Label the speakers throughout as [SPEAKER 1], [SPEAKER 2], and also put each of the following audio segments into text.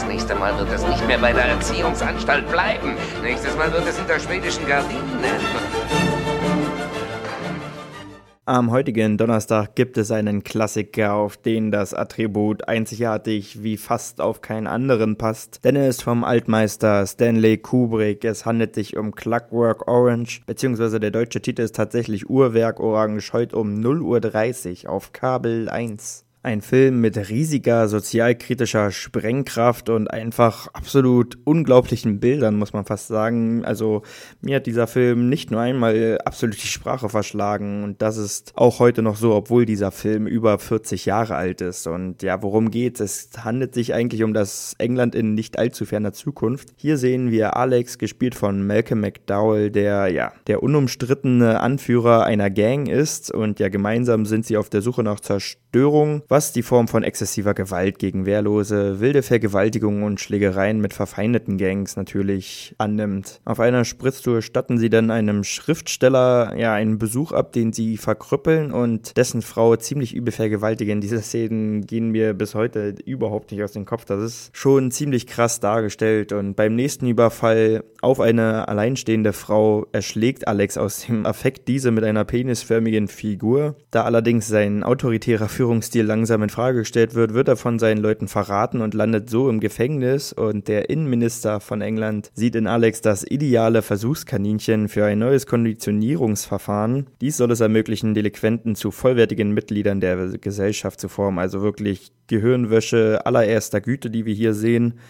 [SPEAKER 1] Das nächste Mal wird es nicht mehr bei der Erziehungsanstalt bleiben. Nächstes Mal wird es hinter schwedischen Gardinen.
[SPEAKER 2] Am heutigen Donnerstag gibt es einen Klassiker, auf den das Attribut einzigartig wie fast auf keinen anderen passt, denn er ist vom Altmeister Stanley Kubrick. Es handelt sich um Clockwork Orange, beziehungsweise der deutsche Titel ist tatsächlich Uhrwerk Orange, heute um 0.30 Uhr auf Kabel 1. Ein Film mit riesiger sozialkritischer Sprengkraft und einfach absolut unglaublichen Bildern, muss man fast sagen. Also mir hat dieser Film nicht nur einmal absolut die Sprache verschlagen und das ist auch heute noch so, obwohl dieser Film über 40 Jahre alt ist. Und ja, worum geht's? Es handelt sich eigentlich um das England in nicht allzu ferner Zukunft. Hier sehen wir Alex, gespielt von Malcolm McDowell, der ja der unumstrittene Anführer einer Gang ist und ja gemeinsam sind sie auf der Suche nach Zerstörung was die Form von exzessiver Gewalt gegen Wehrlose, wilde Vergewaltigungen und Schlägereien mit verfeindeten Gangs natürlich annimmt. Auf einer Spritztour statten sie dann einem Schriftsteller ja einen Besuch ab, den sie verkrüppeln und dessen Frau ziemlich übel vergewaltigen. Diese Szenen gehen mir bis heute überhaupt nicht aus dem Kopf. Das ist schon ziemlich krass dargestellt und beim nächsten Überfall auf eine alleinstehende Frau erschlägt Alex aus dem Affekt diese mit einer penisförmigen Figur. Da allerdings sein autoritärer Führungsstil lang langsam in Frage gestellt wird, wird er von seinen Leuten verraten und landet so im Gefängnis. Und der Innenminister von England sieht in Alex das ideale Versuchskaninchen für ein neues Konditionierungsverfahren. Dies soll es ermöglichen, Delinquenten zu vollwertigen Mitgliedern der Gesellschaft zu formen, also wirklich Gehirnwäsche allererster Güte, die wir hier sehen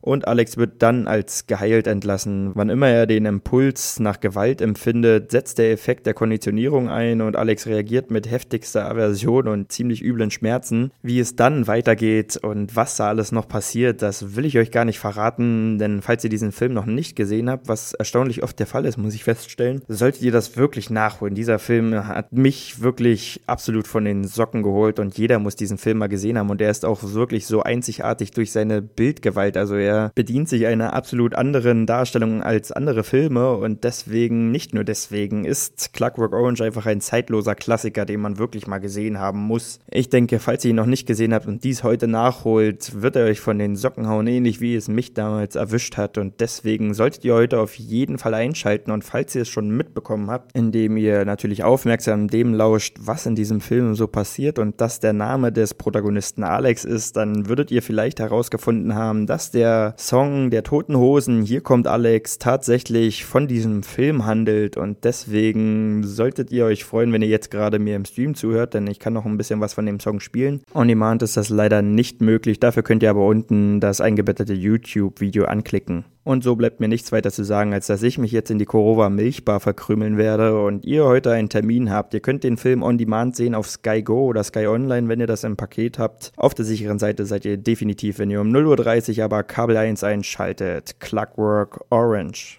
[SPEAKER 2] und Alex wird dann als geheilt entlassen. Wann immer er den Impuls nach Gewalt empfindet, setzt der Effekt der Konditionierung ein und Alex reagiert mit heftigster Aversion und ziemlich üblen Schmerzen. Wie es dann weitergeht und was da alles noch passiert, das will ich euch gar nicht verraten, denn falls ihr diesen Film noch nicht gesehen habt, was erstaunlich oft der Fall ist, muss ich feststellen, solltet ihr das wirklich nachholen. Dieser Film hat mich wirklich absolut von den Socken geholt und jeder muss diesen Film mal gesehen haben und er ist auch wirklich so einzigartig durch seine Bildgewalt. Also er er bedient sich einer absolut anderen Darstellung als andere Filme und deswegen, nicht nur deswegen, ist Clockwork Orange einfach ein zeitloser Klassiker, den man wirklich mal gesehen haben muss. Ich denke, falls ihr ihn noch nicht gesehen habt und dies heute nachholt, wird er euch von den Socken hauen, ähnlich wie es mich damals erwischt hat und deswegen solltet ihr heute auf jeden Fall einschalten und falls ihr es schon mitbekommen habt, indem ihr natürlich aufmerksam dem lauscht, was in diesem Film so passiert und dass der Name des Protagonisten Alex ist, dann würdet ihr vielleicht herausgefunden haben, dass Song der Toten Hosen, hier kommt Alex, tatsächlich von diesem Film handelt und deswegen solltet ihr euch freuen, wenn ihr jetzt gerade mir im Stream zuhört, denn ich kann noch ein bisschen was von dem Song spielen. On Demand ist das leider nicht möglich, dafür könnt ihr aber unten das eingebettete YouTube-Video anklicken. Und so bleibt mir nichts weiter zu sagen, als dass ich mich jetzt in die Korova Milchbar verkrümeln werde und ihr heute einen Termin habt. Ihr könnt den Film on demand sehen auf Sky Go oder Sky Online, wenn ihr das im Paket habt. Auf der sicheren Seite seid ihr definitiv, wenn ihr um 0.30 Uhr aber Kabel 1 einschaltet. Clockwork Orange.